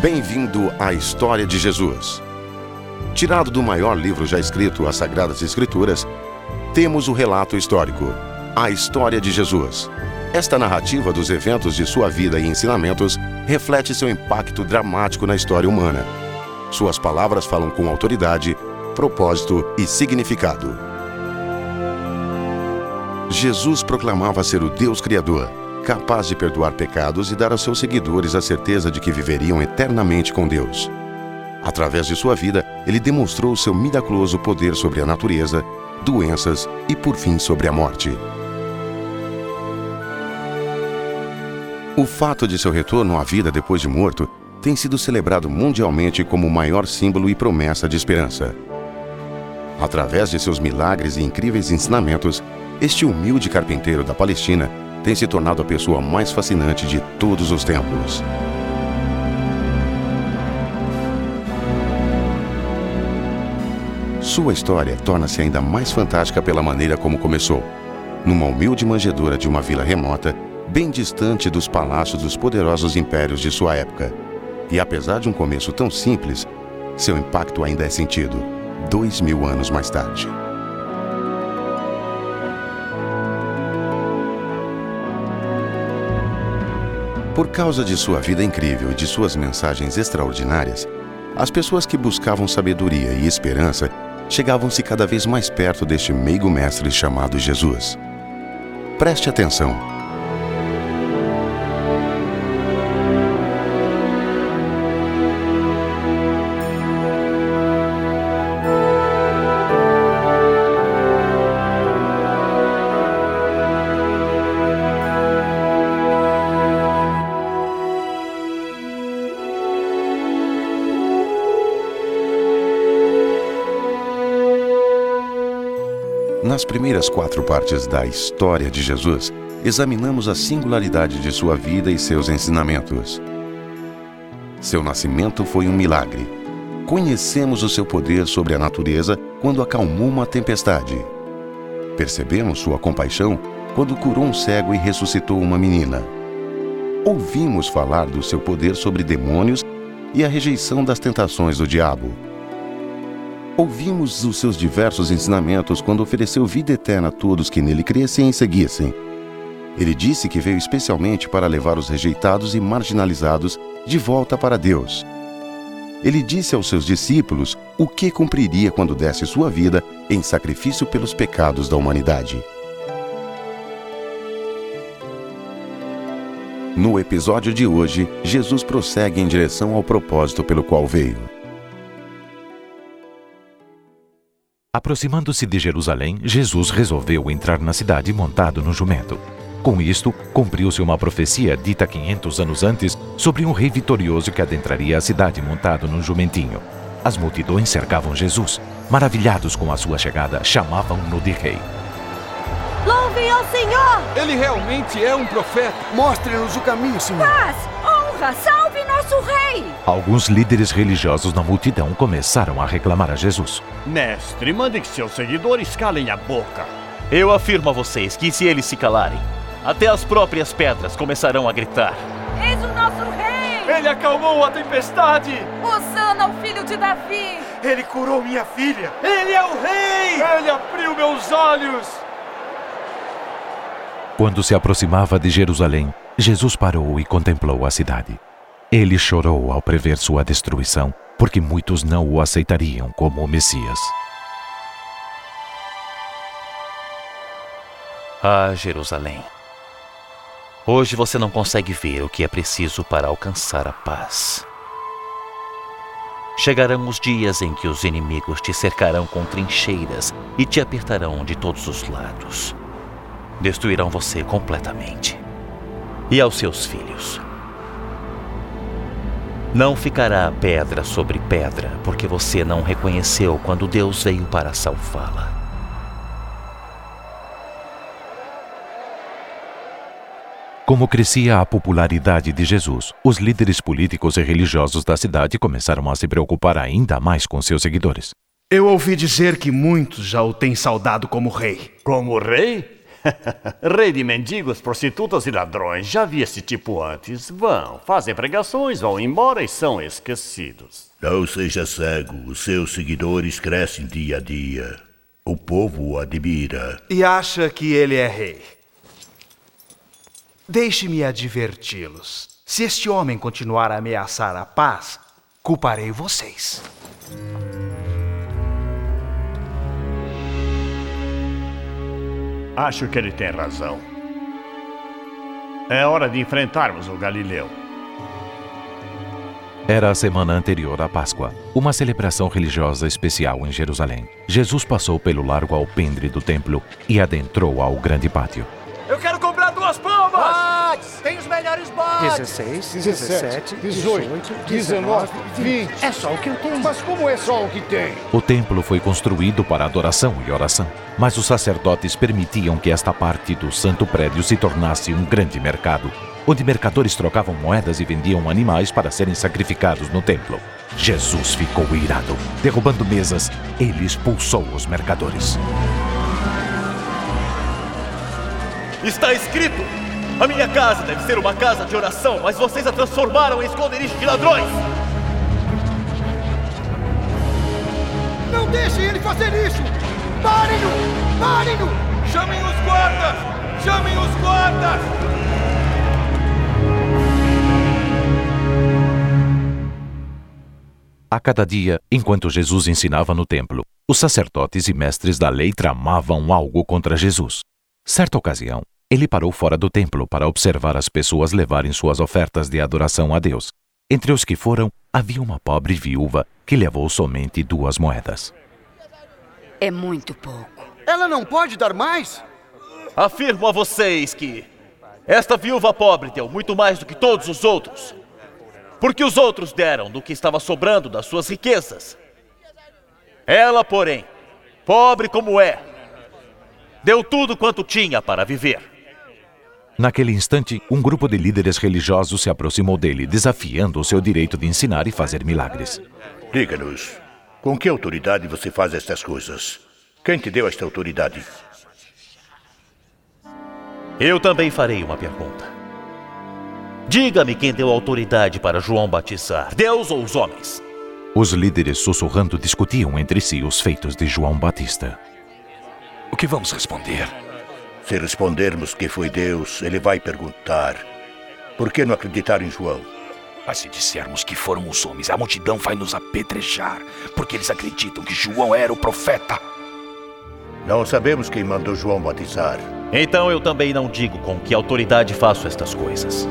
Bem-vindo à história de Jesus. Tirado do maior livro já escrito, as Sagradas Escrituras, temos o relato histórico, a história de Jesus. Esta narrativa dos eventos de sua vida e ensinamentos reflete seu impacto dramático na história humana. Suas palavras falam com autoridade, propósito e significado. Jesus proclamava ser o Deus Criador, capaz de perdoar pecados e dar aos seus seguidores a certeza de que viveriam eternamente com Deus. Através de sua vida, ele demonstrou seu miraculoso poder sobre a natureza, doenças e, por fim, sobre a morte. O fato de seu retorno à vida depois de morto tem sido celebrado mundialmente como o maior símbolo e promessa de esperança. Através de seus milagres e incríveis ensinamentos, este humilde carpinteiro da Palestina tem se tornado a pessoa mais fascinante de todos os tempos. Sua história torna-se ainda mais fantástica pela maneira como começou. Numa humilde manjedoura de uma vila remota, bem distante dos palácios dos poderosos impérios de sua época. E apesar de um começo tão simples, seu impacto ainda é sentido, dois mil anos mais tarde. Por causa de sua vida incrível e de suas mensagens extraordinárias, as pessoas que buscavam sabedoria e esperança chegavam-se cada vez mais perto deste meigo mestre chamado Jesus. Preste atenção. Nas primeiras quatro partes da história de Jesus, examinamos a singularidade de sua vida e seus ensinamentos. Seu nascimento foi um milagre. Conhecemos o seu poder sobre a natureza quando acalmou uma tempestade. Percebemos sua compaixão quando curou um cego e ressuscitou uma menina. Ouvimos falar do seu poder sobre demônios e a rejeição das tentações do diabo Ouvimos os seus diversos ensinamentos quando ofereceu vida eterna a todos que nele crescem e seguissem. Ele disse que veio especialmente para levar os rejeitados e marginalizados de volta para Deus. Ele disse aos seus discípulos o que cumpriria quando desse sua vida em sacrifício pelos pecados da humanidade. No episódio de hoje, Jesus prossegue em direção ao propósito pelo qual veio. Aproximando-se de Jerusalém, Jesus resolveu entrar na cidade montado no jumento. Com isto, cumpriu-se uma profecia dita 500 anos antes sobre um rei vitorioso que adentraria a cidade montado num jumentinho. As multidões cercavam Jesus. Maravilhados com a sua chegada, chamavam-no de rei. Louve ao Senhor! Ele realmente é um profeta. Mostre-nos o caminho, Senhor. Paz, honra, salve nosso rei! Alguns líderes religiosos na multidão começaram a reclamar a Jesus. Mestre, mande que seus seguidores calem a boca. Eu afirmo a vocês que se eles se calarem, até as próprias pedras começarão a gritar. Eis o nosso rei! Ele acalmou a tempestade! Osana ao filho de Davi! Ele curou minha filha! Ele é o rei! Ele abriu meus olhos! Quando se aproximava de Jerusalém, Jesus parou e contemplou a cidade. Ele chorou ao prever sua destruição, porque muitos não o aceitariam como o Messias. Ah, Jerusalém. Hoje você não consegue ver o que é preciso para alcançar a paz. Chegarão os dias em que os inimigos te cercarão com trincheiras e te apertarão de todos os lados. Destruirão você completamente. E aos seus filhos. Não ficará pedra sobre pedra, porque você não reconheceu quando Deus veio para salvá-la. Como crescia a popularidade de Jesus, os líderes políticos e religiosos da cidade começaram a se preocupar ainda mais com seus seguidores. Eu ouvi dizer que muitos já o têm saudado como rei. Como rei? Rei de mendigos, prostitutas e ladrões. Já vi esse tipo antes. Vão, fazem pregações, vão embora e são esquecidos. Não seja cego, os seus seguidores crescem dia a dia. O povo o admira. E acha que ele é rei. Deixe-me adverti-los. Se este homem continuar a ameaçar a paz, culparei vocês. Acho que ele tem razão. É hora de enfrentarmos o Galileu. Era a semana anterior à Páscoa, uma celebração religiosa especial em Jerusalém. Jesus passou pelo largo alpendre do templo e adentrou ao grande pátio. Eu quero duas palmas! Bodes! Tem os melhores bodes! 16, 17, 18, 19, 20. É só o que eu tenho. Mas como é só o que tem? O templo foi construído para adoração e oração, mas os sacerdotes permitiam que esta parte do santo prédio se tornasse um grande mercado, onde mercadores trocavam moedas e vendiam animais para serem sacrificados no templo. Jesus ficou irado. Derrubando mesas, ele expulsou os mercadores. Está escrito: A minha casa deve ser uma casa de oração, mas vocês a transformaram em esconderijo de ladrões. Não deixem ele fazer isso! Parem-no! Parem-no! Chamem os guardas! Chamem os guardas! A cada dia, enquanto Jesus ensinava no templo, os sacerdotes e mestres da lei tramavam algo contra Jesus. Certa ocasião, ele parou fora do templo para observar as pessoas levarem suas ofertas de adoração a Deus. Entre os que foram, havia uma pobre viúva que levou somente duas moedas. É muito pouco. Ela não pode dar mais? Afirmo a vocês que esta viúva pobre deu muito mais do que todos os outros. Porque os outros deram do que estava sobrando das suas riquezas. Ela, porém, pobre como é, deu tudo quanto tinha para viver. Naquele instante, um grupo de líderes religiosos se aproximou dele, desafiando o seu direito de ensinar e fazer milagres. Diga-nos, com que autoridade você faz estas coisas? Quem te deu esta autoridade? Eu também farei uma pergunta. Diga-me quem deu autoridade para João batizar, Deus ou os homens? Os líderes sussurrando discutiam entre si os feitos de João Batista. O que vamos responder? Se respondermos que foi Deus, ele vai perguntar: por que não acreditar em João? Mas se dissermos que foram os homens, a multidão vai nos apedrejar, porque eles acreditam que João era o profeta. Não sabemos quem mandou João batizar. Então eu também não digo com que autoridade faço estas coisas.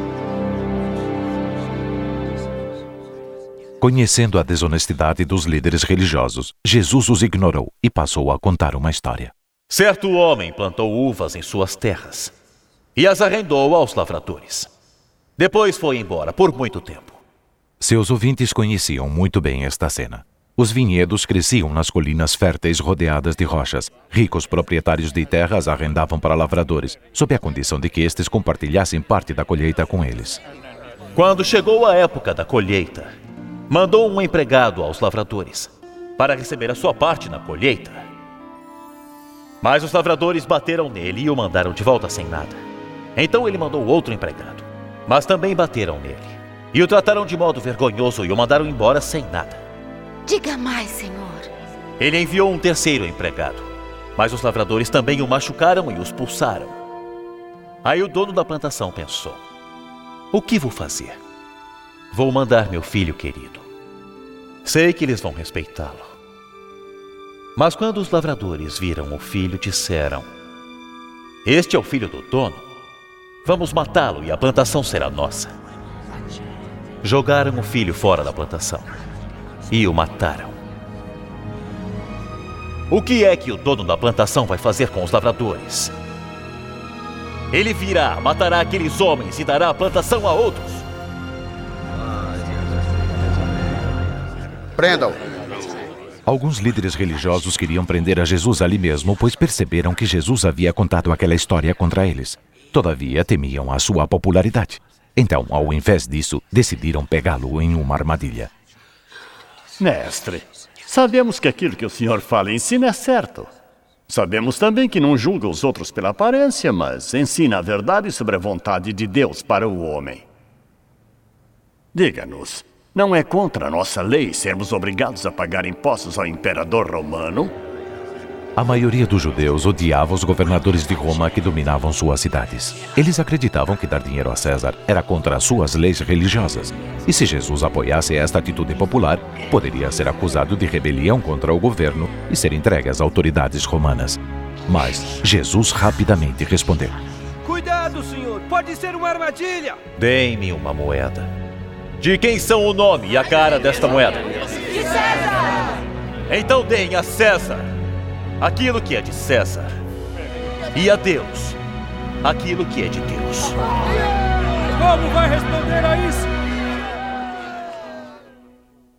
Conhecendo a desonestidade dos líderes religiosos, Jesus os ignorou e passou a contar uma história. Certo homem plantou uvas em suas terras e as arrendou aos lavradores. Depois foi embora por muito tempo. Seus ouvintes conheciam muito bem esta cena. Os vinhedos cresciam nas colinas férteis rodeadas de rochas. Ricos proprietários de terras arrendavam para lavradores, sob a condição de que estes compartilhassem parte da colheita com eles. Quando chegou a época da colheita, mandou um empregado aos lavradores para receber a sua parte na colheita. Mas os lavradores bateram nele e o mandaram de volta sem nada. Então ele mandou outro empregado, mas também bateram nele e o trataram de modo vergonhoso e o mandaram embora sem nada. Diga mais, Senhor. Ele enviou um terceiro empregado, mas os lavradores também o machucaram e os pulsaram. Aí o dono da plantação pensou: O que vou fazer? Vou mandar meu filho querido. Sei que eles vão respeitá-lo. Mas quando os lavradores viram o filho, disseram: Este é o filho do dono. Vamos matá-lo e a plantação será nossa. Jogaram o filho fora da plantação e o mataram. O que é que o dono da plantação vai fazer com os lavradores? Ele virá, matará aqueles homens e dará a plantação a outros. Prendam. Alguns líderes religiosos queriam prender a Jesus ali mesmo, pois perceberam que Jesus havia contado aquela história contra eles. Todavia, temiam a sua popularidade. Então, ao invés disso, decidiram pegá-lo em uma armadilha. Mestre, sabemos que aquilo que o senhor fala ensina é certo. Sabemos também que não julga os outros pela aparência, mas ensina a verdade sobre a vontade de Deus para o homem. Diga-nos, não é contra a nossa lei sermos obrigados a pagar impostos ao imperador romano? A maioria dos judeus odiava os governadores de Roma que dominavam suas cidades. Eles acreditavam que dar dinheiro a César era contra as suas leis religiosas. E se Jesus apoiasse esta atitude popular, poderia ser acusado de rebelião contra o governo e ser entregue às autoridades romanas. Mas Jesus rapidamente respondeu: Cuidado, senhor! Pode ser uma armadilha! Dê-me uma moeda. De quem são o nome e a cara desta moeda? De César! Então deem a César aquilo que é de César, e a Deus aquilo que é de Deus. Como vai responder a isso?